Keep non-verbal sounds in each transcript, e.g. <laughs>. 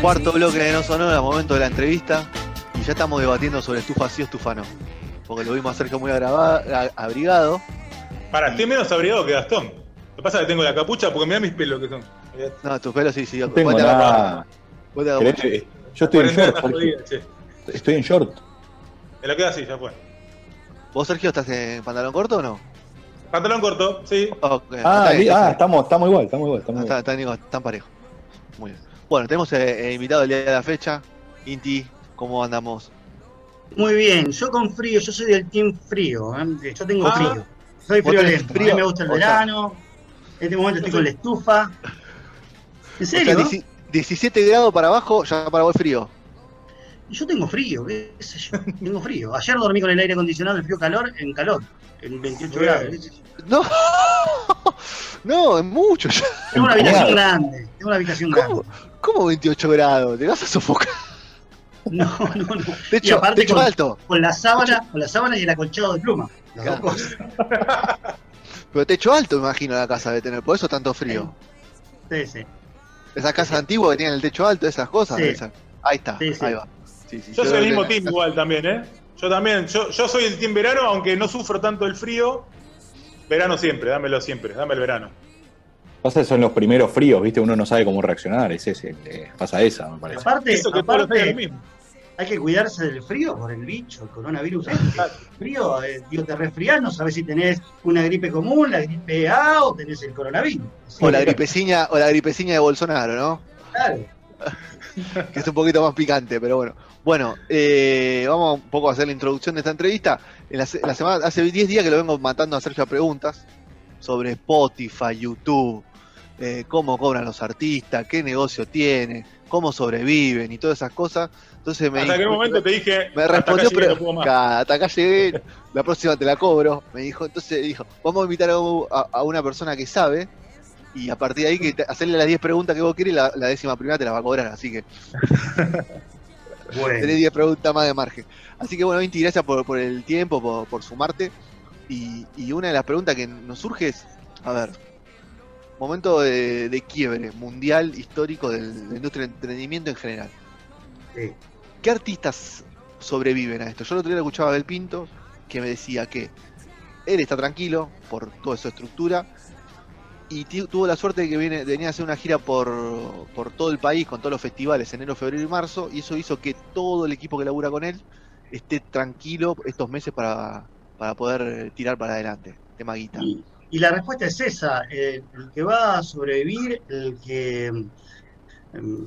Cuarto bloque de No Sonora, momento de la entrevista. Y ya estamos debatiendo sobre estufa sí o estufa no. Porque lo vimos a Sergio muy abrigado. Para, estoy menos abrigado que Gastón. Lo que pasa es que tengo la capucha porque mira mis pelos que son. Mirá, No, tus pelos sí, sí. No tengo nada. Yo estoy en short, está jodida, che. Estoy en short. Me la queda así, ya fue. ¿Vos, Sergio, estás en pantalón corto o no? Pantalón corto, sí. Ah, está está ah, estamos, estamos igual, estamos igual. Estamos Está, igual. está, Nico, están parejos. Muy bien. Bueno, tenemos eh, eh, invitado el día de la fecha. Inti, ¿cómo andamos? Muy bien, yo con frío, yo soy del team frío, ¿eh? yo tengo Ah. frío. Soy ¿Vos tenés friolento, frío? a mí me gusta el O verano, en este momento estoy con la estufa. ¿En O sea, serio? dieci- 17 grados para abajo, ya para vos frío. Yo tengo frío, qué sé yo, tengo frío. Ayer dormí con el aire acondicionado, el frío calor, en calor, en 28 Bien. grados. No, <laughs> no, es mucho ya. Tengo una habitación grande, tengo una habitación ¿Cómo, grande. cómo 28 grados? Te vas a sofocar. No, no, no. <laughs> Y Techo, aparte con, alto. con la sábana, con la sábana y el acolchado de pluma. Las dos cosas. <laughs> Pero techo alto, me imagino, la casa de tener. Por eso tanto frío. Sí, sí. Esas casas antiguas que tienen el techo alto, esas cosas. Sí. esas. Ahí está, Sí, sí. ahí va. Sí, sí, Yo soy el mismo team igual también, ¿eh? Yo también, yo, yo soy el team verano, aunque no sufro tanto el frío. Verano siempre, dámelo siempre, dame el verano. Pasa que son los primeros fríos, ¿viste? Uno no sabe cómo reaccionar. Es ese, eh, pasa esa, me parece. Aparte, Eso que todos los aparte mismo. hay que cuidarse del frío por el bicho, el coronavirus. este. <laughs> El frío, eh, digo, te resfriás, no sabes si tenés una gripe común, la gripe A o tenés el coronavirus. O la gripeciña, o la gripeciña de Bolsonaro, ¿no? Claro. <laughs> que es un poquito más picante, pero bueno. Bueno, eh, vamos un poco a hacer la introducción de esta entrevista. En la, se- la semana, hace 10 días que lo vengo matando a Sergio a preguntas sobre Spotify, YouTube, eh, cómo cobran los artistas, qué negocio tiene, cómo sobreviven y todas esas cosas. Entonces me Hasta dijo- un momento te dije, me hasta acá respondió, llegué, pero no puedo más. "Ca- hasta acá llegué, la próxima te la cobro. Me dijo, entonces dijo, vamos a invitar a, a- a una persona que sabe y a partir de ahí que te- hacerle las 10 preguntas que vos quieres, la, la décima primera te la va a cobrar, así que <laughs> Bueno. tenés 10 preguntas más de margen. Así que bueno, Inti, gracias por, por el tiempo, por, por sumarte. Y, y una de las preguntas que nos surge es, a ver, momento de, de quiebre mundial histórico del- de la industria del entretenimiento en general. Sí. ¿Qué artistas sobreviven a esto? Yo el otro día escuchaba a Abel Pinto que me decía que él está tranquilo por toda su estructura y tuvo la suerte de que viene, venir a hacer una gira por, por todo el país con todos los festivales enero, febrero y marzo y eso hizo que todo el equipo que labura con él esté tranquilo estos meses para, para poder tirar para adelante. Tema guita. Y, la respuesta es esa, eh, el que va a sobrevivir, el que mm,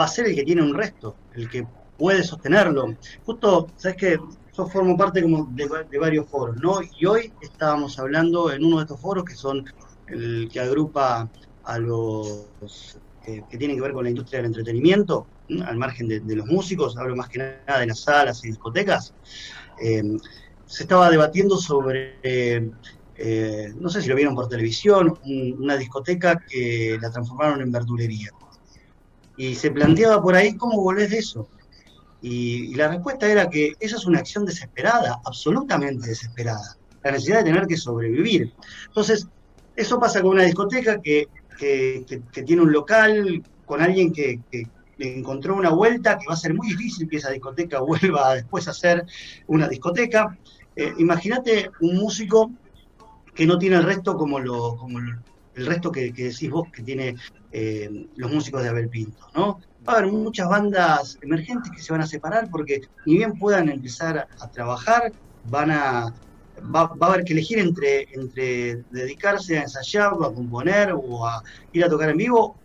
va a ser el que tiene un resto, el que puede sostenerlo. Justo, sabes que yo formo parte como de, de varios foros, ¿no? Y hoy estábamos hablando en uno de estos foros que son el que agrupa a los que, que tienen que ver con la industria del entretenimiento, al margen de, de los músicos, hablo más que nada de las salas y discotecas. Eh, se estaba debatiendo sobre eh, eh, no sé si lo vieron por televisión, un- una discoteca que la transformaron en verdulería. Y se planteaba por ahí cómo volvés de eso. Y, y la respuesta era que esa es una acción desesperada, absolutamente desesperada. La necesidad de tener que sobrevivir. Entonces, eso pasa con una discoteca que, que- tiene un local, con alguien que, le encontró una vuelta, que va a ser muy difícil que esa discoteca <laughs> vuelva después a ser una discoteca. Eh, Imagínate un músico que no tiene el resto como, lo, como el resto que, decís vos que tiene eh, los músicos de Abel Pinto, ¿no? Va a haber muchas bandas emergentes que se van a separar porque ni bien puedan empezar a trabajar, van a va, a haber que elegir entre, entre dedicarse a ensayar o a componer o a ir a tocar en vivo,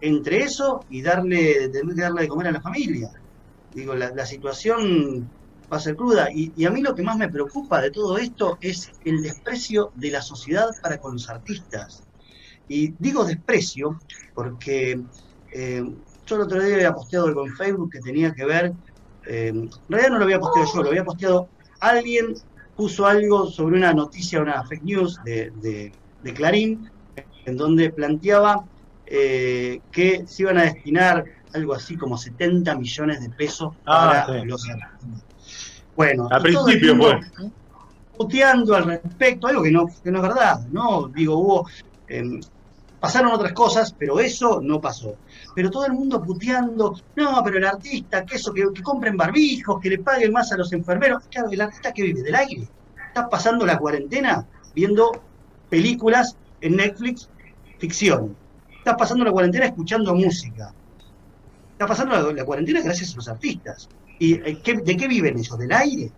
entre eso y darle, tener que darle de comer a la familia. Digo, la, situación va a ser cruda. Y, y a mí lo que más me preocupa de todo esto es el desprecio de la sociedad para con los artistas. Y digo desprecio porque eh, yo el otro día había posteado algo en Facebook que tenía que ver, eh, en realidad no lo había posteado yo, lo había posteado alguien, puso algo sobre una noticia, una fake news de, de- de Clarín, en donde planteaba eh, que se iban a destinar algo así como 70 millones de pesos Ah, para sí. los artistas. Bueno, Al principio, pues. puteando al respecto, algo que no, que no es verdad, ¿no? Digo, hubo. eh, pasaron otras cosas, pero eso no pasó. Pero todo el mundo puteando, no, pero el artista, que eso, que, compren barbijos, que le paguen más a los enfermeros. Claro, el artista que vive del aire. Está pasando la cuarentena viendo películas en Netflix, ficción. Está pasando la cuarentena escuchando música. Está pasando la, cuarentena gracias a los artistas. ¿Y eh, de qué viven ellos? ¿Del aire?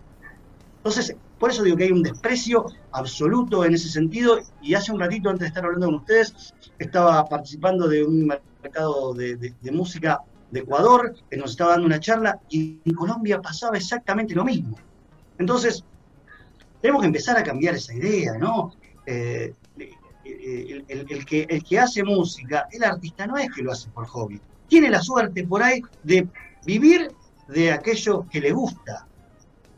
Entonces, por eso digo que hay un desprecio absoluto en ese sentido. Y hace un ratito, antes de estar hablando con ustedes, estaba participando de un mercado de, música de Ecuador, que nos estaba dando una charla, y en Colombia pasaba exactamente lo mismo. Entonces, tenemos que empezar a cambiar esa idea, ¿no? Eh, eh, el- el que, el que hace música, el artista no es que lo hace por hobby. Tiene la suerte por ahí de vivir de aquello que le gusta.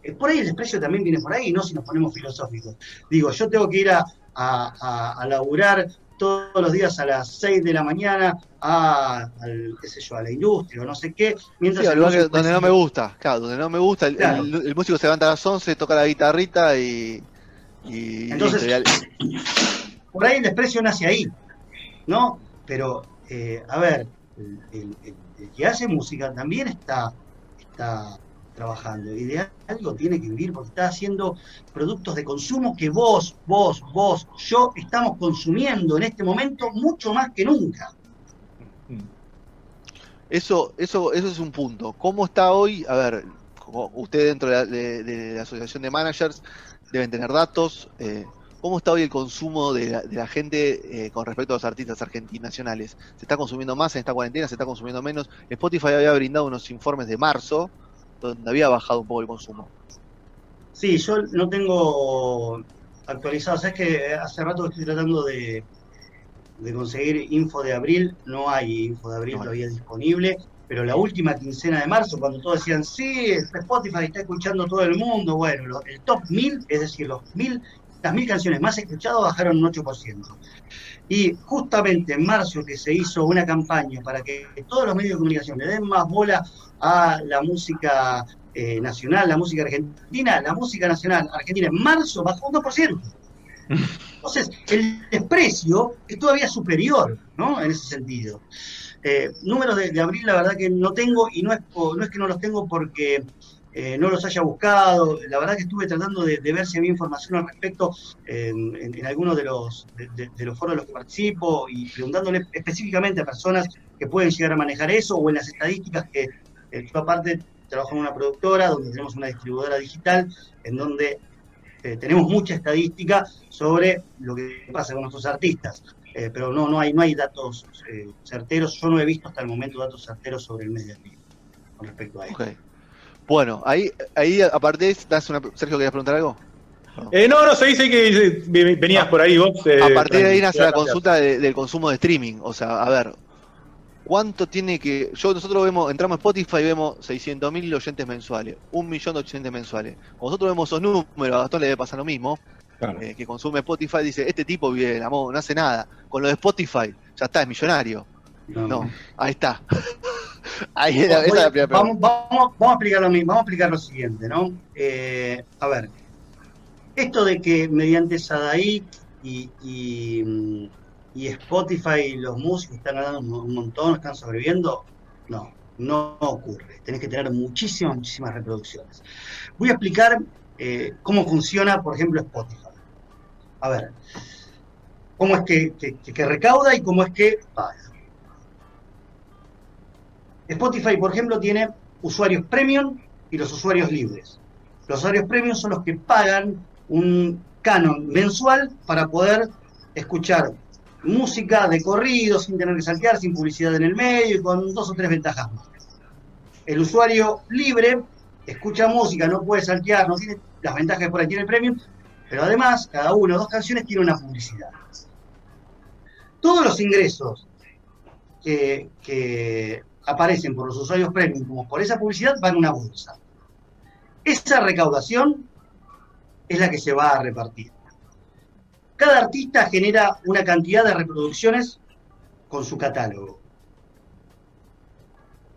Eh, Por ahí el desprecio también viene por ahí, no si nos ponemos filosóficos. Digo, yo tengo que ir a, a, a- a laburar todos los días a las 6 de la mañana a, al, qué sé yo, a la industria o no sé qué, mientras Sí, donde no me gusta, claro, donde no me gusta, el, Claro. el- el músico se levanta a las 11, toca la guitarrita y. y Entonces- y por ahí el desprecio nace ahí, ¿no? Pero, eh, a ver, el- el que hace música también está, está trabajando y de algo tiene que vivir porque está haciendo productos de consumo que vos, vos, vos, yo estamos consumiendo en este momento mucho más que nunca. Eso, eso, eso es un punto. ¿Cómo está hoy? A ver, usted dentro de la, de la asociación de managers deben tener datos. eh, ¿Cómo está hoy el consumo de la, de la gente eh, con respecto a los artistas argentinos nacionales? ¿Se está consumiendo más en esta cuarentena? ¿Se está consumiendo menos? Spotify había brindado unos informes de marzo donde había bajado un poco el consumo. Sí, yo no tengo actualizado. Sabes que hace rato estoy tratando de, de conseguir info de abril. No hay info de abril No todavía disponible. Pero la última quincena de marzo, cuando todos decían, sí, Spotify está escuchando todo el mundo, bueno, el top 1000, es decir, los mil, las mil canciones más escuchadas bajaron un 8%. Y justamente en marzo que se hizo una campaña para que todos los medios de comunicación le den más bola a la música eh, nacional, la música argentina, la música nacional argentina en marzo bajó un 2%. <laughs> Entonces, el desprecio es todavía superior, ¿no? En ese sentido. Eh, números de, de abril, la verdad que no tengo, y no es, no es que no los tengo porque eh, no los haya buscado. La verdad que estuve tratando de, de ver si había información al respecto en, en, algunos de los, de, los foros en los que participo y preguntándole específicamente a personas que pueden llegar a manejar eso o en las estadísticas que eh, yo aparte trabajo en una productora donde tenemos una distribuidora digital en donde eh, tenemos mucha estadística sobre lo que pasa con nuestros artistas. Eh, pero no, no hay, no hay datos certeros, yo no he visto hasta el momento datos certeros sobre el de abril con respecto a esto. Ok. Bueno, ahí, ahí aparte, das una, Sergio, ¿querías preguntar algo? Eh, no, no, se dice que venías por ahí vos. eh, A partir de ahí nace la consulta de- del consumo de streaming. O sea, a ver, ¿cuánto tiene que.? Yo, nosotros vemos, entramos a Spotify y vemos 600.000 oyentes mensuales, un millón de oyentes mensuales. Cuando nosotros vemos esos números, a Gastón le debe pasar lo mismo, Claro. eh, que consume Spotify, dice: Este tipo vive amor, no hace nada. Con lo de Spotify, ya está, es millonario. No, ahí está. <laughs> ahí era, esa es la primera pregunta. vamos, vamos, vamos a explicar lo mismo, vamos a explicar lo siguiente, ¿no? Eh, a ver, esto de que mediante Sadaí y, y, mm, y Spotify los músicos están ganando un un montón, están sobreviviendo, no, no ocurre. Tenés que tener muchísimas, muchísimas reproducciones. Voy a explicar eh, cómo funciona, por ejemplo, Spotify. A ver, cómo es que, que- que recauda y cómo es que paga. Spotify, por ejemplo, tiene usuarios premium y los usuarios libres. Los usuarios premium son los que pagan un canon mensual para poder escuchar música de corrido sin tener que saltear, sin publicidad en el medio y con dos o tres ventajas más. el usuario libre escucha música, no puede saltear, no tiene las ventajas que por ahí tiene el premium, pero además cada uno o dos canciones tiene una publicidad. Todos los ingresos que, que aparecen por los usuarios premium como por esa publicidad van a una bolsa. Esa recaudación es la que se va a repartir. Cada artista genera una cantidad de reproducciones con su catálogo.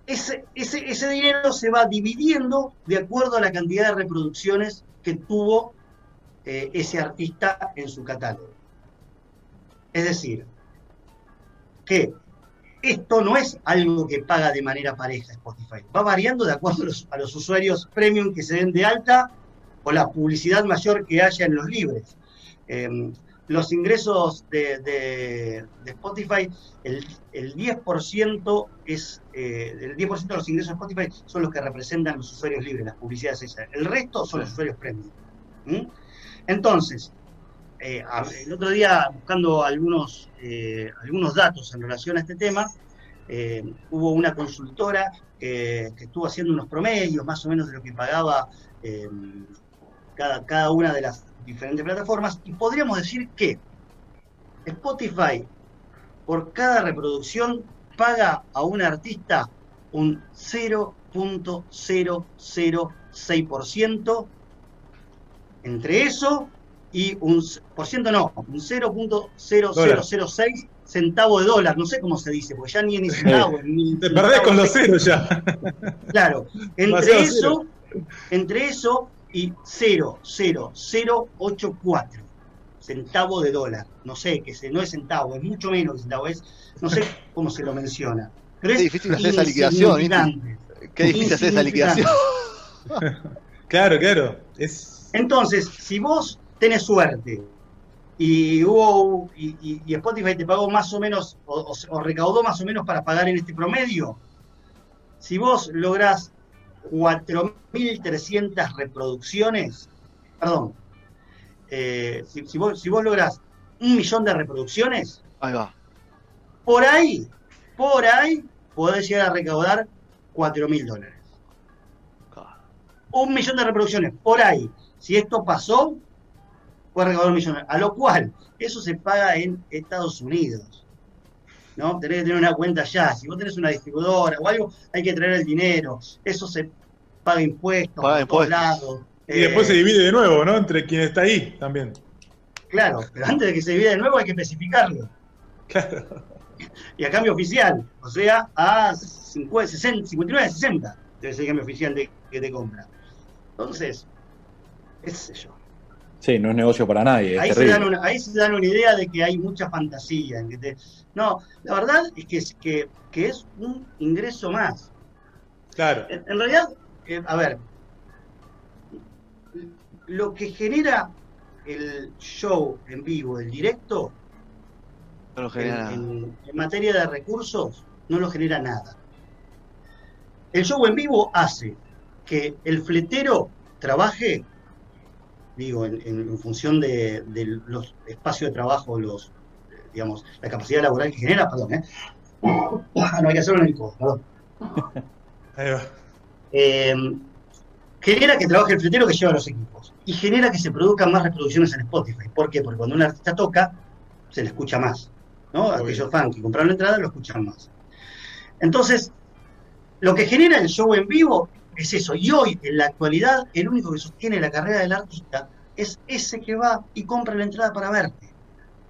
Ese, ese, ese dinero se va dividiendo de acuerdo a la cantidad de reproducciones que tuvo eh, ese artista en su catálogo. Es decir, que esto no es algo que paga de manera pareja Spotify. Va variando de acuerdo a los, a los usuarios premium que se den de alta o la publicidad mayor que haya en los libres. Eh, los ingresos de, de- de Spotify, el, el 10% es eh, el 10% de los ingresos de Spotify son los que representan los usuarios libres, las publicidades esas. El resto son los usuarios premium. ¿Mm? Entonces, eh, el otro día buscando algunos, eh, algunos datos en relación a este tema, eh, hubo una consultora que, que estuvo haciendo unos promedios más o menos de lo que pagaba cada, cada una de las diferentes plataformas y podríamos decir que Spotify por cada reproducción paga a un artista un 0.006% entre eso y un por ciento no, un 0.0006 centavo de dólar, no sé cómo se dice, porque ya ni ni centavo, ni Te perdés con los centavo, ceros ya. Claro, entre Demasiado eso, entre eso y 0,0084 centavo de dólar. No sé, que se, no es centavo, es mucho menos que centavo, es, no sé cómo se lo menciona. Pero Qué es difícil hacer esa liquidación. Qué difícil hacer esa liquidación. <laughs> Claro, claro. Es. Entonces, si vos tenés suerte y hubo y, y- y Spotify te pagó más o menos o, o- o recaudó más o menos para pagar en este promedio, si vos lográs 4.300 reproducciones, perdón, eh, si, si vos, si vos lográs un millón de reproducciones, Ahí va. por ahí, por ahí, podés llegar a recaudar 4.000 dólares. un millón de reproducciones por ahí. Si esto pasó, puede recaudar un millón. A lo cual, eso se paga en Estados Unidos. ¿No? Tenés que tener una cuenta allá. Si vos tenés una distribuidora o algo, hay que traer el dinero. Eso se paga impuestos Paga por todos impuestos. lados. Y después Eh, se divide de nuevo, ¿no? Entre quien está ahí también. Claro, pero antes de que se divida de nuevo hay que especificarlo. Claro. Y a cambio oficial, o sea, a 50, 60, 59, 60 debe ser el cambio oficial de, que te compra. Entonces, qué sé yo. Sí, no es negocio para nadie, Ahí se, dan una, ahí se dan una idea de que hay mucha fantasía. En que te- no, la verdad es que, es que, que es un ingreso más. Claro. En, en realidad, eh, a ver, lo que genera el show en vivo, el directo, No lo en, genera en materia de recursos, no lo genera nada. El show en vivo hace que el fletero trabaje, digo, en, función de, de los espacios de trabajo, los, digamos, la capacidad laboral que genera, perdón, ¿eh? No hay que hacerlo en el codo, perdón. <laughs> Ahí va. Eh, genera que trabaje el fletero que lleva los equipos y genera que se produzcan más reproducciones en Spotify. ¿Por qué? Porque cuando un artista toca, se le escucha más. ¿no? Obvio. Aquellos fans que compraron la entrada lo escuchan más. Entonces, lo que genera el show en vivo es eso. Y hoy, en la actualidad, el único que sostiene la carrera del artista es ese que va y compra la entrada para verte.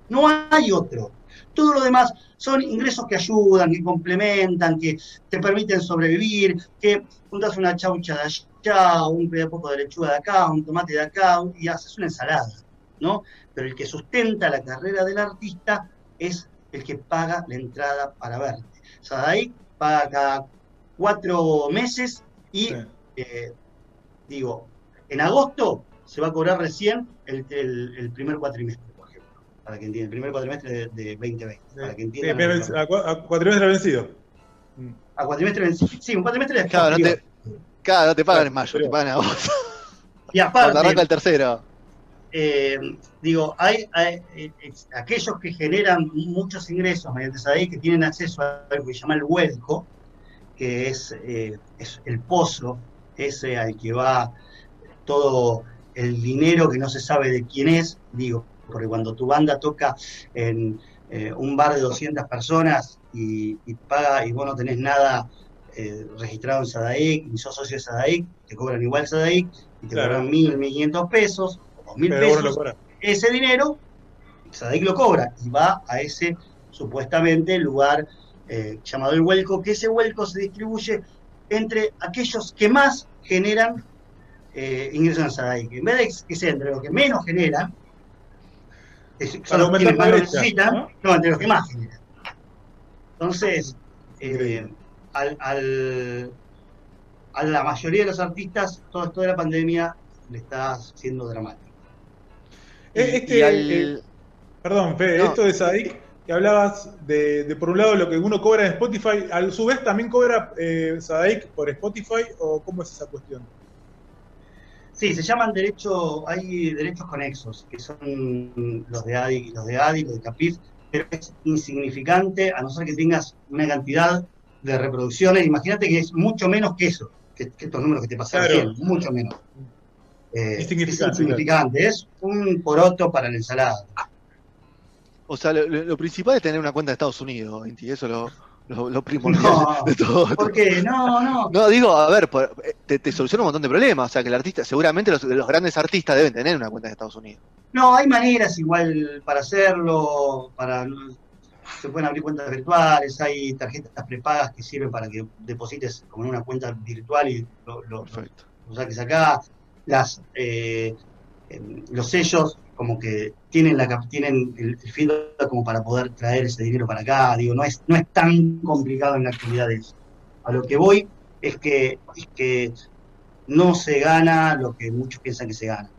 No hay otro. Todo lo demás son ingresos que ayudan, que complementan, que te permiten sobrevivir, que juntas una chaucha de allá, un poco de lechuga de acá, un tomate de acá, y haces una ensalada, ¿no? Pero el que sustenta la carrera del artista es el que paga la entrada para verte. O sea, de ahí paga cada cuatro meses y, Sí. eh, digo, en agosto se va a cobrar recién el, el- el primer cuatrimestre, por ejemplo, para que entiendan, el primer cuatrimestre de, de 2020, para que entiendan. lo a, cua- a cuatrimestre vencido. Mm. a cuatrimestre vencido. Sí, un cuatrimestre de Claro, no te, claro, no te pagan en mayo, Pero- te pagan en agosto. Y Cuando arranca aparte, el tercero. eh, digo, hay, hay- eh, aquellos que generan muchos ingresos mediante Sadei que tienen acceso a algo que se llama el vuelco, que es, eh, es el pozo, ese al que va todo el dinero que no se sabe de quién es, digo, porque cuando tu banda toca en eh, un bar de 200 personas y, y paga y vos no tenés nada eh, registrado en Sadaic, ni sos socio de Sadaic, te cobran igual Sadaic y te Claro. cobran mil, mil quinientos pesos o dos mil Pero vos no lo pesos. cobras. ese dinero, Sadaic lo cobra y va a ese supuestamente lugar eh, llamado el huelco, que ese huelco se distribuye entre aquellos que más generan eh, ingresos en Sadaic. En vez de que sea entre los que menos generan, que son los quienes más lo necesitan, ¿no? no, entre los que más generan. Entonces, eh, al, al- a la mayoría de los artistas, todo esto de la pandemia le está siendo dramático. Este, al- eh, perdón, Fede, No. esto de Sadik, que hablabas de, de, por un lado lo que uno cobra en Spotify, a su vez también cobra eh, Sadik por Spotify o cómo es esa cuestión? Sí, se llaman derechos, hay derechos conexos, que son los de ADI, los de ADI, los de Capif, pero es insignificante a no ser que tengas una cantidad de reproducciones. Imagínate que es mucho menos que eso, que, que estos números que te pasaron, Claro. mucho menos. Eh, Insignificante, es insignificante, es un poroto para la ensalada. O sea, lo, principal es tener una cuenta de Estados Unidos, Inti, eso es lo, lo, lo primordial No. de todo. ¿Por qué? No, no. No, digo, a ver, eh, te, te soluciona un montón de problemas. O sea, que el artista, seguramente los, los grandes artistas deben tener una cuenta de Estados Unidos. No, hay maneras igual para hacerlo, para se pueden abrir cuentas virtuales, hay tarjetas prepagas que sirven para que deposites como en una cuenta virtual y lo, lo- Perfecto. lo saques acá. Las, eh, los sellos como que tienen la tienen el, el como para poder traer ese dinero para acá. Digo, no es, no es tan complicado en la actualidad eso. A lo que voy es que, es que no se gana lo que muchos piensan que se gana.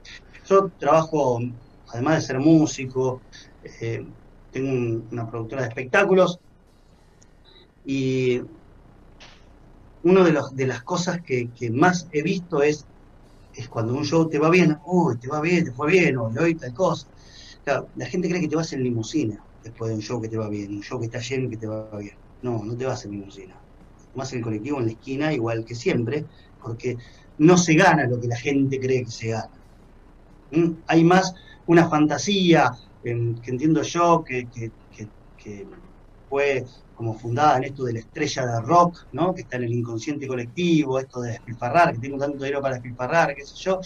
Yo trabajo, además de ser músico, eh, tengo un- una productora de espectáculos y una de, los- de las cosas que más he visto es, es cuando un show te va bien, uy, te va bien, te fue bien, o hoy tal cosa. Claro, la gente cree que te vas en limusina después de un show que te va bien, un show que está lleno y que te va bien. No, no te vas en limusina. Vas en el colectivo en la esquina, igual que siempre, porque no se gana lo que la gente cree que se gana. ¿Mm? Hay más una fantasía em, que entiendo yo que, que- que- que fue como fundada en esto de la estrella de rock, ¿no? que está en el inconsciente colectivo, esto de despilfarrar, que tengo tanto dinero para despilfarrar, qué sé yo.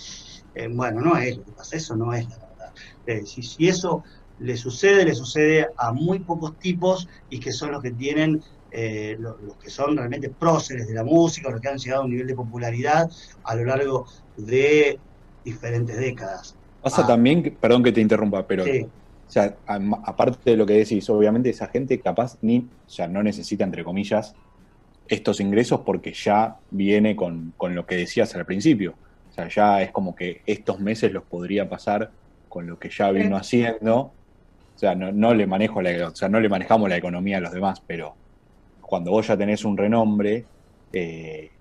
Eh, bueno, no es lo que pasa, eso no es la verdad. Eh, si, si eso le sucede, le sucede a muy pocos tipos y que son los que tienen, eh, lo- los, que son realmente próceres de la música, los que han llegado a un nivel de popularidad a lo largo de diferentes décadas. Pasa Ah. también, perdón que te interrumpa, pero Sí. O sea, aparte de lo que decís, obviamente esa gente capaz ni, o sea, no necesita, entre comillas, estos ingresos porque ya viene con, con lo que decías al principio. O sea, ya es como que estos meses los podría pasar con lo que ya vino haciendo. O sea, no, no le manejo la, o sea, no le manejamos la economía a los demás, pero cuando vos ya tenés un renombre, eh,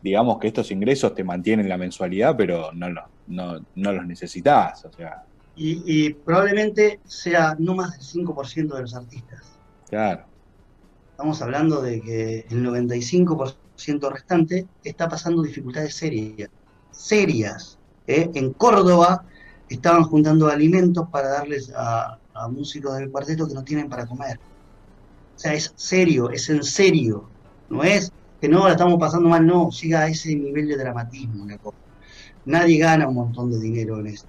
digamos que estos ingresos te mantienen la mensualidad, pero no, lo- no, no los necesitas. O sea, Y, y probablemente sea no más del 5% de los artistas. claro. Estamos hablando de que el 95% restante está pasando dificultades serias. Serias. ¿eh? En Córdoba estaban juntando alimentos para darles a, a músicos del cuarteto que no tienen para comer. O sea, es serio, es en serio. No es que no la estamos pasando mal, no, llega a ese nivel de dramatismo la cosa. Nadie gana un montón de dinero en esto.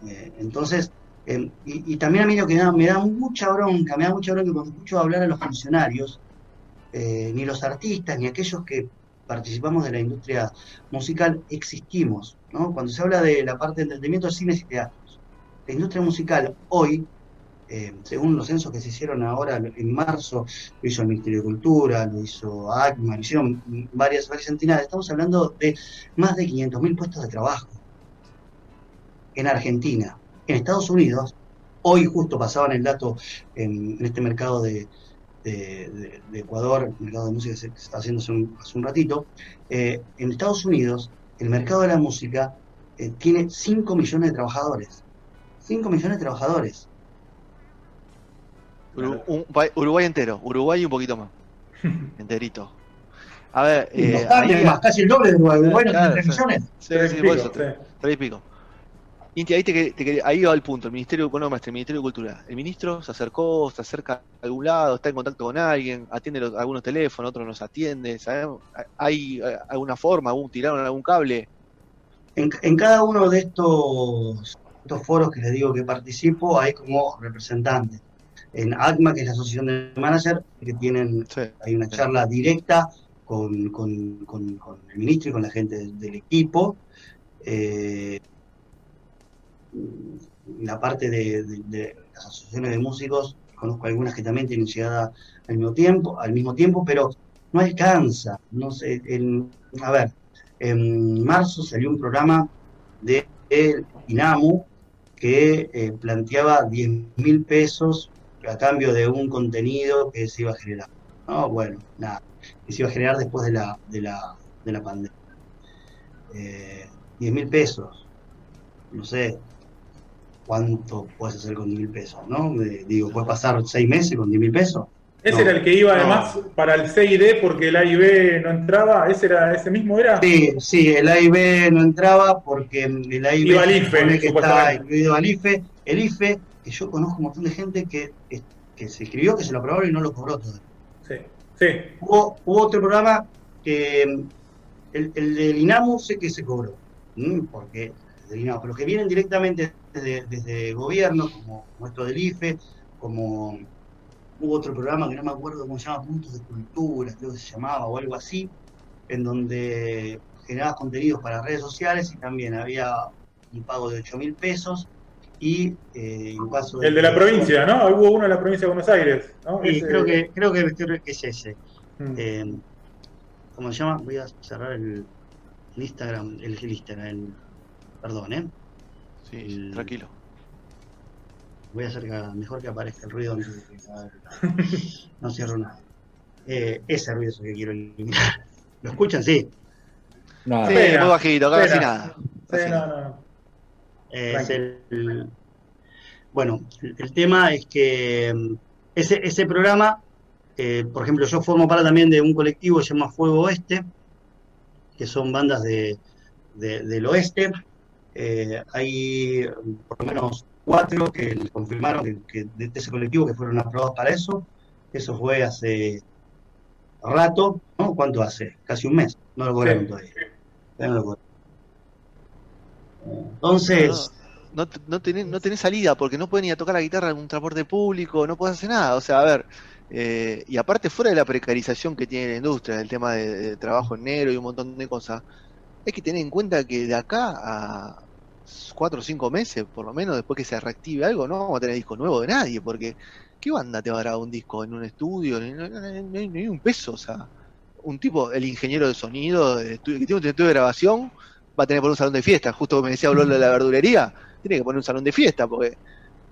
Eh, entonces, eh, y, también a mí lo que da- me da mucha bronca, me da mucha bronca cuando escucho hablar a los funcionarios, eh, ni los artistas, ni aquellos que participamos de la industria musical existimos, ¿no? Cuando se habla de la parte de entretenimiento, cines y teatros. La industria musical hoy, eh, según los censos que se hicieron ahora en marzo, lo hizo el Ministerio de Cultura, lo hizo ACMA, lo hicieron varias, varias estamos hablando de más de 500.000 puestos de trabajo en Argentina. En Estados Unidos, hoy justo pasaban el dato en, en este mercado de, de- de- de Ecuador, el mercado de música que se, está haciendo hace un, hace un ratito, eh, en Estados Unidos el mercado de la música eh, tiene 5 millones de trabajadores. 5 millones de trabajadores. Uruguay entero, Uruguay y un poquito más. <laughs> enterito. A ver, eh, bastante, ahí- además, casi el doble de Uruguay. Uruguay no Claro, tiene 3 sí. millones. sí, Tres sí, y por pico, eso, sí. tres y pico. Inti, ahí te, te ahí va el punto, el Ministerio, bueno, maestro, el Ministerio de Cultura. El ministro se acercó, se acerca a algún lado, está en contacto con alguien, atiende los- algunos teléfonos, otros nos atiende, ¿sabemos? ¿Hay eh, alguna forma, algún, tiraron algún cable? En, en cada uno de estos, estos foros que les digo que participo, hay como representantes. En ACMA, que es la Asociación de Manager, que tienen, Sí. hay una charla directa con, con- con- con el ministro y con la gente del, del equipo. Eh, la parte de, las asociaciones de músicos, conozco algunas que también tienen llegada al mismo tiempo, al mismo tiempo, pero no alcanza. No sé, a ver, en marzo salió un programa de INAMU que eh, planteaba 10 mil pesos a cambio de un contenido que se iba a generar. No, bueno, nada, que se iba a generar después de la, de la, de la pandemia. Eh, 10 mil pesos, no sé cuánto puedes hacer con 10 mil pesos, ¿no? Eh, digo, puedes pasar seis meses con 10 mil pesos. Ese No. era el que iba No. además para el C y D porque el A y B no entraba. ¿Ese era ese mismo era? Sí, sí, el AIB no entraba porque el AIB Iba al IFE, que está incluido al IFE. El IFE, que yo conozco un montón de gente que, que se escribió, que se lo aprobaron y no lo cobró todavía. Sí. Sí. Hubo, hubo otro programa que el, el del INAMU sé que se cobró, porque del pero que vienen directamente desde, desde gobierno, como, como esto del IFE, como hubo otro programa que no me acuerdo cómo se llama, Puntos de Cultura, creo que se llamaba, o algo así, en donde generabas contenidos para redes sociales y también había un pago de 8 mil pesos y eh, en caso El de la provincia, ¿no? Hubo uno en la provincia de Buenos Aires, ¿no? Sí, Ese- creo que, creo que creo que es ese. Mm. Eh, ¿Cómo se llama? Voy a cerrar el, el Instagram, el, el Instagram, el, perdón, ¿eh? Sí, El- tranquilo. Voy a hacer que, mejor que aparezca el ruido antes de que- a ver, no cierro nada. Eh, ese ruido es el que quiero eliminar. ¿Lo escuchan? Sí. Nada. Sí, muy bajito, casi nada. Sí, Casi no, nada. no, no. Tranqui. es el- bueno, el, tema es que mm, ese, ese programa, eh, por ejemplo, yo formo parte también de un colectivo que se llama Fuego Oeste, que son bandas de, de- del oeste. Eh, hay por lo menos cuatro que confirmaron que, que de ese colectivo que fueron aprobados para eso. Eso fue hace rato, ¿no? ¿Cuánto hace? Casi un mes. No lo cobraron Sí. todavía. No lo cobraron. Entonces, No, te- no, tenés, no tenés salida porque no pueden ir a tocar la guitarra en un transporte público, no puedes hacer nada. O sea, a ver, eh, y aparte fuera de la precarización que tiene la industria, el tema de, de trabajo en negro y un montón de cosas, hay que tener en cuenta que de acá a cuatro o cinco meses, por lo menos, después que se reactive algo, no vamos a tener disco nuevo de nadie, porque ¿qué banda te va a grabar un disco en un estudio? Ni, hay ni un peso, o sea, un tipo, el ingeniero de sonido, de estudio- que tiene un estudio de grabación, va a tener que poner un salón de fiesta, justo como me decía Blolo de la verdulería, tiene que poner un salón de fiesta, porque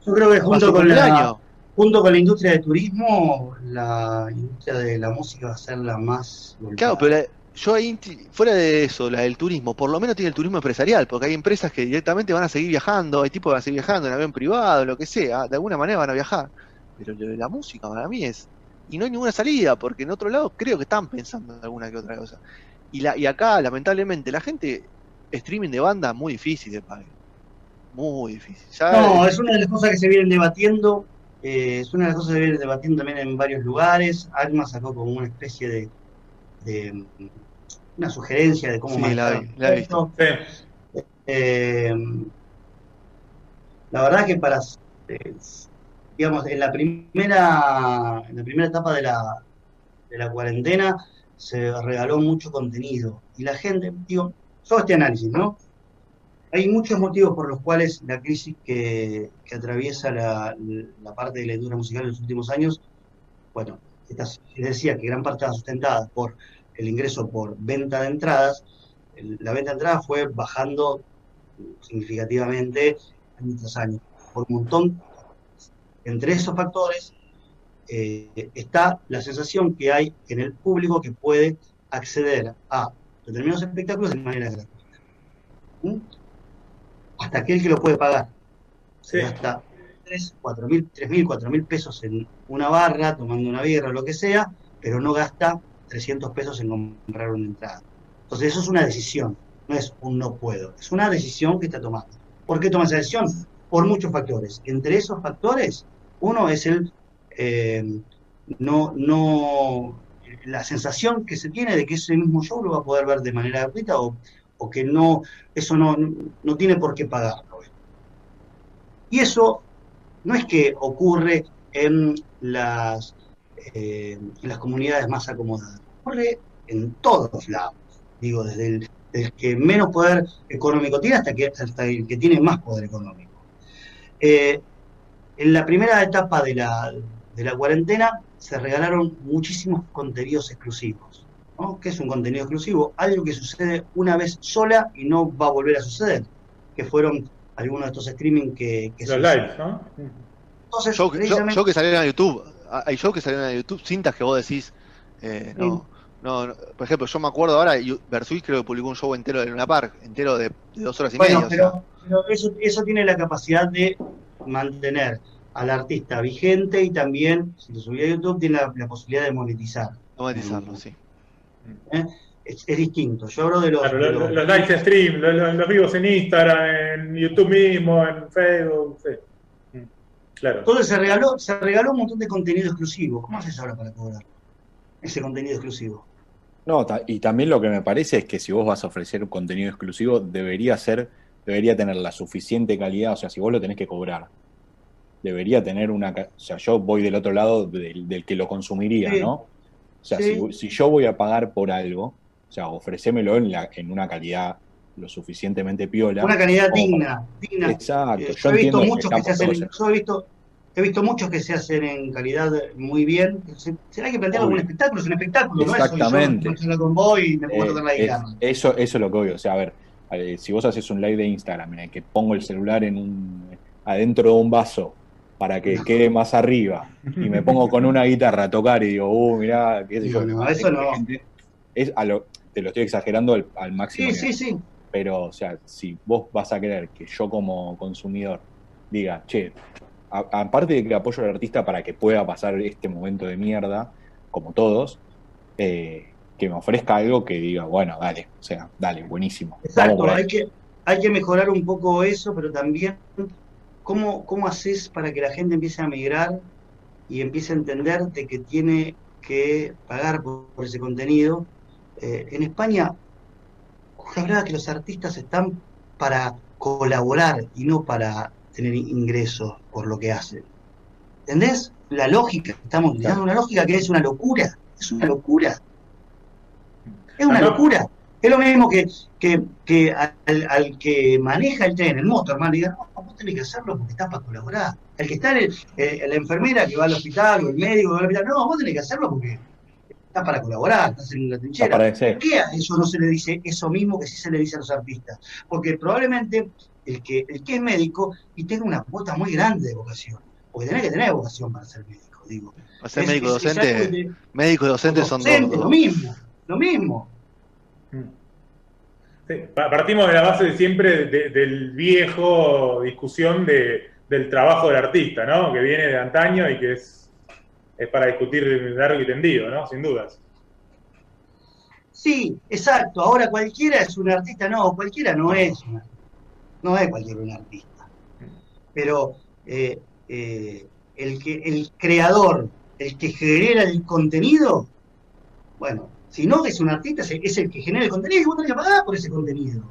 yo creo que junto con la, año. junto con la industria de turismo, la industria de la música va a ser la más golpeada. Claro, pero la- yo ahí, fuera de eso, la del turismo, por lo menos tiene el turismo empresarial, porque hay empresas que directamente van a seguir viajando, hay tipos que van a seguir viajando en avión privado, lo que sea, de alguna manera van a viajar. Pero lo de la música para mí es. Y no hay ninguna salida, porque en otro lado creo que están pensando en alguna que otra cosa. Y, la, y acá, lamentablemente, la gente, streaming de banda, muy difícil de pagar. Muy difícil. Ya- No, es una de las cosas que se vienen debatiendo, eh, es una de las cosas que se vienen debatiendo también en varios lugares. Alma sacó como una especie de, de una sugerencia de cómo Sí, manejar la vi, la. Sí. Eh, la verdad que para, eh, digamos, en la primera, en la primera etapa de la, de la cuarentena se regaló mucho contenido y la gente, digo, todo este análisis, ¿no? Hay muchos motivos por los cuales la crisis que, que atraviesa la, la parte de la industria musical en los últimos años, bueno, esta- les decía que gran parte está sustentada por el ingreso por venta de entradas, la venta de entradas fue bajando significativamente año tras año, por un montón. Entre esos factores eh, está la sensación que hay en el público que puede acceder a determinados espectáculos de manera gratuita. ¿Mm? Hasta aquel que lo puede pagar. Sí. Gasta 3, 4 mil, 3 mil, 4 mil pesos en una barra, tomando una birra o lo que sea, pero no gasta 300 pesos en comprar una entrada. Entonces eso es una decisión, no es un no puedo, es una decisión que está tomando. ¿Por qué toma esa decisión? Por muchos factores. Entre esos factores, uno es el eh, no, no, la sensación que se tiene de que ese mismo show lo va a poder ver de manera gratuita o, o que no, eso no, no tiene por qué pagarlo. Y eso no es que ocurre en las, eh, en las comunidades más acomodadas, ocurre en todos lados, digo, desde el, que menos poder económico tiene hasta, que, hasta el que tiene más poder económico. Eh, en la primera etapa de la, de la cuarentena se regalaron muchísimos contenidos exclusivos. ¿no? ¿Qué es un contenido exclusivo? Algo que sucede una vez sola y no va a volver a suceder, que fueron algunos de estos streaming que... que Los live, ¿no? Entonces, show, precisamente... que salieron a YouTube, hay shows que salieron a YouTube, cintas que vos decís, eh, no, no, por ejemplo, yo me acuerdo ahora, Versuit creo que publicó un show entero de Luna Park, entero de, dos horas y media. Pero, pero eso, eso tiene la capacidad de mantener al artista vigente y también, si lo subía a YouTube, tiene la, posibilidad de monetizar. Monetizarlo, sí. ¿Eh? Es, distinto. Yo hablo de los. los, live stream, los, vivos en Instagram, en YouTube mismo, en Facebook. Sí. Claro. Entonces se regaló, se regaló un montón de contenido exclusivo. ¿Cómo haces ahora para cobrar ese contenido exclusivo? No, y también lo que me parece es que si vos vas a ofrecer un contenido exclusivo, debería ser, debería tener la suficiente calidad, o sea, si vos lo tenés que cobrar, debería tener una... O sea, yo voy del otro lado del, que lo consumiría, ¿no? O sea, si, yo voy a pagar por algo, o sea, ofrecémelo en, la, en una calidad lo suficientemente piola. Una calidad digna, digna. Exacto. Eh, yo, he visto muchos que, se hacen, yo he visto, he visto muchos que se hacen en calidad muy bien. Será que plantearlo como un espectáculo, es un espectáculo, Exactamente. ¿no? con vos y me puedo tocar la eso, eso es lo que voy, o sea, a ver, eh, si vos haces un live de Instagram en el que pongo el celular en un adentro de un vaso para que <laughs> quede más arriba y me pongo con una guitarra a tocar y digo, uh, mirá, qué sé yo. No, eso no. Es a lo, te lo estoy exagerando al, máximo. Sí, sí, sí. Pero, o sea, si vos vas a querer que yo como consumidor diga, che, aparte de que apoyo al artista para que pueda pasar este momento de mierda, como todos, eh, que me ofrezca algo que diga, bueno, dale, o sea, dale, buenísimo. Exacto, hay que, hay que mejorar un poco eso, pero también ¿Cómo, ¿Cómo haces para que la gente empiece a migrar y empiece a entender de que tiene que pagar por, ese contenido? Eh, en España, la verdad que los artistas están para colaborar y no para tener ingresos por lo que hacen. ¿Entendés? La lógica, estamos utilizando una lógica que es una locura, es una locura. Es una locura. Es lo mismo que, que, al, que maneja el tren, el motor, hermano, diga, no, vos tenés que hacerlo porque estás para colaborar. El que está en eh, la enfermera que va al hospital o el médico que va al hospital, no, vos tenés que hacerlo porque para colaborar, estás en la trinchera. ¿Por qué a eso no se le dice eso mismo que sí se le dice a los artistas? Porque probablemente el que, el que es médico y tenga una cuota muy grande de vocación, porque tenés que tener vocación para ser médico, digo. Para ser médico docente, médico y docente son dos. Lo mismo, lo mismo. partimos de la base de siempre del viejo discusión de, del trabajo del artista, ¿no? Que viene de antaño y que es, es para discutir largo y tendido, ¿no? Sin dudas. Sí, exacto. Ahora cualquiera es un artista, no, cualquiera no es un artista. No es cualquiera un artista. Pero eh, eh, el, que, el creador, el que genera el contenido, bueno, si no es un artista, es el que genera el contenido y vos tenés que pagar por ese contenido.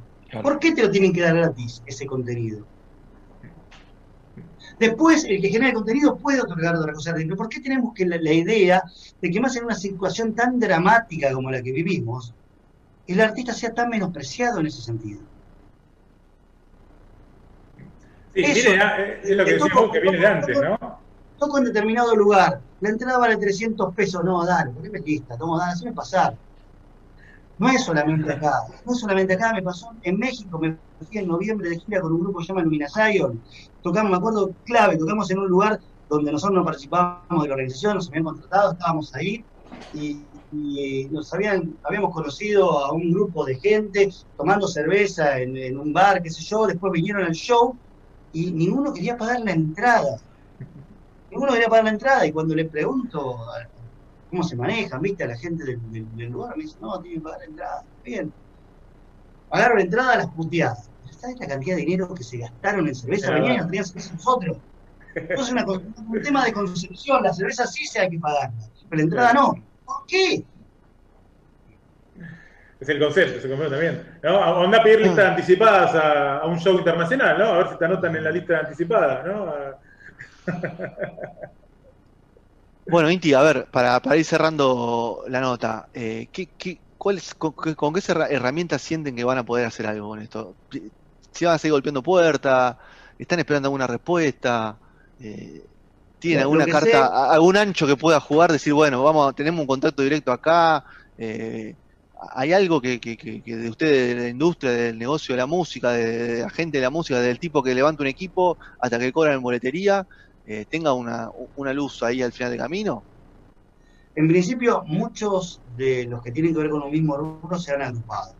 ¿Por qué te lo tienen que dar gratis ese contenido? Después, el que genera el contenido puede otorgar otra cosa. Pero ¿por qué tenemos que la, idea de que más en una situación tan dramática como la que vivimos, el artista sea tan menospreciado en ese sentido? Sí, es lo que decimos que viene de antes, ¿no? toco en determinado lugar, la entrada vale 300 pesos, no, dale, ¿por qué me lista? Toma, dale, me pasar. No es solamente acá, no es solamente acá, me pasó en México, me fui en noviembre de gira con un grupo que se llama tocamos, me acuerdo, clave, tocamos en un lugar donde nosotros no participábamos de la organización, nos habían contratado, estábamos ahí, y, nos habían, habíamos conocido a un grupo de gente tomando cerveza en, en un bar, qué sé yo, después vinieron al show, y ninguno quería pagar la entrada. Ninguno quería pagar la entrada y cuando le pregunto cómo se manejan, viste, a la gente del, del- del lugar, me dicen, no, tienen que pagar entrada, bien. Pagaron entrada a las puteadas. ¿Sabes la cantidad de dinero que se gastaron en cerveza? Venían y nos tenían cerveza nosotros. Entonces una un tema de concepción, la cerveza sí se hay que pagarla, pero la entrada no. ¿Por qué? Es el concepto, es el concepto también. ¿no? Anda a pedir listas Ah. anticipadas a, a un show internacional, ¿no? A ver si te anotan en la lista anticipada, ¿no? <laughs> Bueno, Inti, a ver, para, para ir cerrando la nota, eh, ¿qué, qué, cuál es- con, qué- con qué herra- herramientas sienten que van a poder hacer algo con esto? Si van a seguir golpeando puertas, están esperando alguna respuesta, eh, tienen alguna carta, algún ancho que pueda jugar, decir, bueno, vamos, tenemos un contacto directo acá, eh, hay algo que, que, que- que de ustedes, de la industria, del negocio de la música, de, de la gente de la música, del tipo que levanta un equipo hasta que cobran en boletería, eh, tenga una, una luz ahí al final del camino. En principio, muchos de los que tienen que ver con un mismo rubro se han agrupado.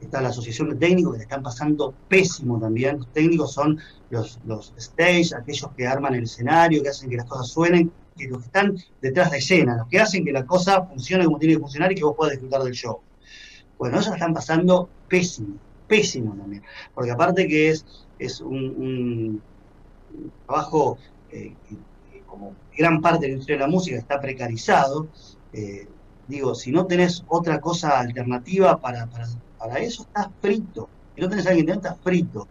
Está la asociación de técnicos que le están pasando pésimo también. Los técnicos son los, los stage, aquellos que arman el escenario, que hacen que las cosas suenen, que los que están detrás de escena, los que hacen que la cosa funcione como tiene que funcionar y que vos puedas disfrutar del show. Bueno, ellos están pasando pésimo, pésimo también. Porque aparte que es, es un trabajo eh, que- como gran parte de la industria de la música está precarizado, eh, digo, si no tenés otra cosa alternativa para, para, para eso, estás frito. Si no tenés a alguien que estás frito.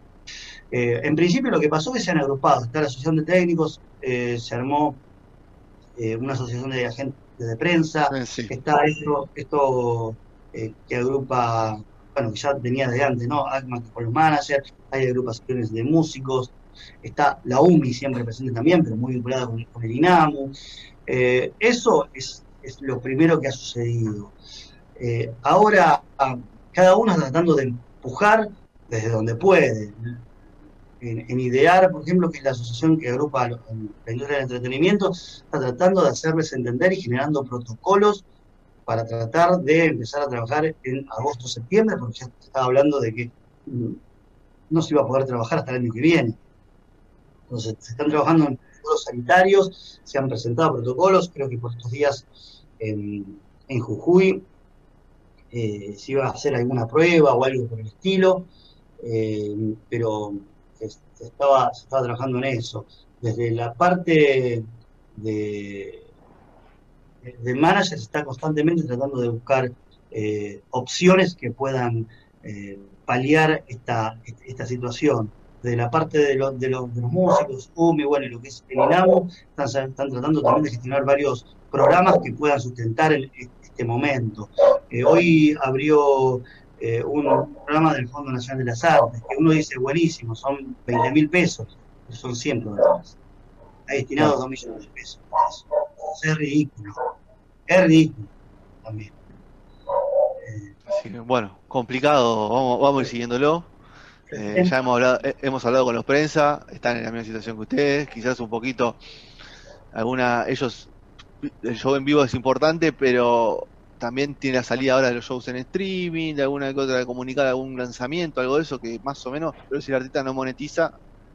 Eh, en principio lo que pasó es que se han agrupado, está la asociación de técnicos, se armó una asociación de agentes de prensa, sí. está esto, esto que agrupa, bueno, que ya venía de antes, ¿no? ACMA con los managers, hay agrupaciones de músicos, está la UMI siempre presente también, pero muy vinculada con, el INAMU. Eh, eso es, es lo primero que ha sucedido. Eh, ahora, ah, cada uno está tratando de empujar desde donde puede. En, IDEAR, por ejemplo, que es la asociación que agrupa la industria del entretenimiento, está tratando de hacerles entender y generando protocolos para tratar de empezar a trabajar en agosto septiembre, porque ya estaba hablando de que mm, no se iba a poder trabajar hasta el año que viene. Entonces, se están trabajando en protocolos sanitarios, se han presentado protocolos, creo que por estos días en, en Jujuy eh, se iba a hacer alguna prueba o algo por el estilo, eh, pero se, estaba, se estaba trabajando en eso. Desde la parte de, de manager se está constantemente tratando de buscar eh, opciones que puedan eh, paliar esta, esta situación. De la parte de, lo- de los, de los músicos, UMI, bueno, y lo que es el INAMU, están, están tratando también de gestionar varios programas que puedan sustentar el- este momento. Eh, hoy abrió eh, un programa del Fondo Nacional de las Artes, que uno dice, buenísimo, son 20 mil pesos, pero son 100 programas. Ha destinado 2 millones de pesos. Es ridículo. Es ridículo también. Bueno, complicado, vamos, vamos siguiéndolo. Eh, ya hemos hablado, eh, hemos hablado con los prensa, están en la misma situación que ustedes, quizás un poquito, alguna, ellos, el show en vivo es importante, pero también tiene la salida ahora de los shows en streaming, de alguna que otra comunicar algún lanzamiento, algo de eso que más o menos, pero si el artista no monetiza,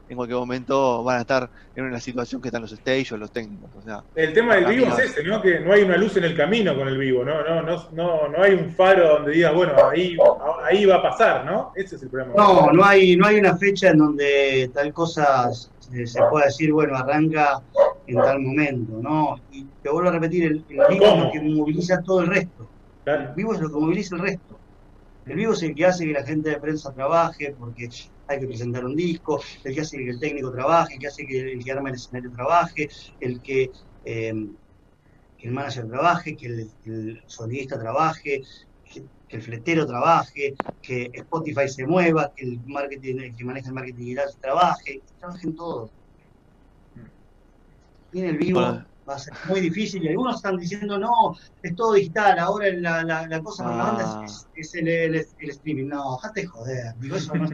en cualquier momento van a estar en una situación que están los stage o los técnicos, o sea, El tema del vivo es ese, ¿no? Que no hay una luz en el camino con el vivo, ¿no? No, no, no, no hay un faro donde digas, bueno, ahí, ahí va a pasar, ¿no? Ese es el problema. No, no hay, no hay una fecha en donde tal cosa se, se pueda decir, bueno, arranca en tal momento, ¿no? Y te vuelvo a repetir, el, el vivo es lo que moviliza todo el resto. Claro. El vivo es lo que moviliza el resto. El vivo es el que hace que la gente de prensa trabaje porque hay que presentar un disco, el que hace que el técnico trabaje, el que hace que el que arma el escenario trabaje, el que, eh, que el manager trabaje, que el, el sonidista trabaje, que, que el fletero trabaje, que Spotify se mueva, que el marketing, el que maneja el marketing digital trabaje, que trabajen todos. En el vivo Bueno. va a ser muy difícil y algunos están diciendo no, es todo digital, ahora la, la, la cosa con la banda Ah. es, es el, el- el streaming. No, dejate de joder, digo, eso no es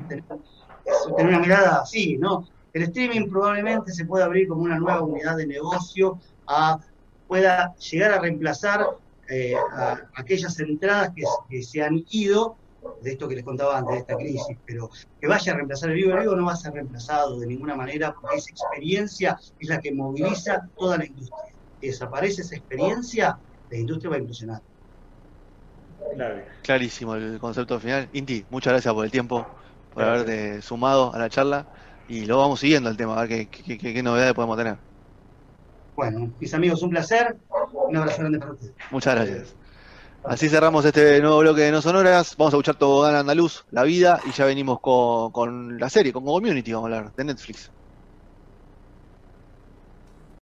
es tener una mirada así, ¿no? El streaming probablemente se pueda abrir como una nueva unidad de negocio, a, pueda llegar a reemplazar eh, a aquellas entradas que, que se han ido de esto que les contaba antes, de esta crisis, pero que vaya a reemplazar el vivo, el vivo no va a ser reemplazado de ninguna manera porque esa experiencia es la que moviliza toda la industria. Desaparece esa experiencia, la industria va a implosionar. Claro. Clarísimo el concepto final. Inti, muchas gracias por el tiempo, por Gracias. haberte sumado a la charla y lo vamos siguiendo el tema, a ver qué, qué- qué- qué novedades podemos tener. Bueno, mis amigos, un placer. Un abrazo grande para ustedes. Muchas gracias. Así cerramos este nuevo bloque de No Sonoras. Vamos a escuchar Tobogán Andaluz, La Vida, y ya venimos con, con la serie, con Community, vamos a hablar, de Netflix.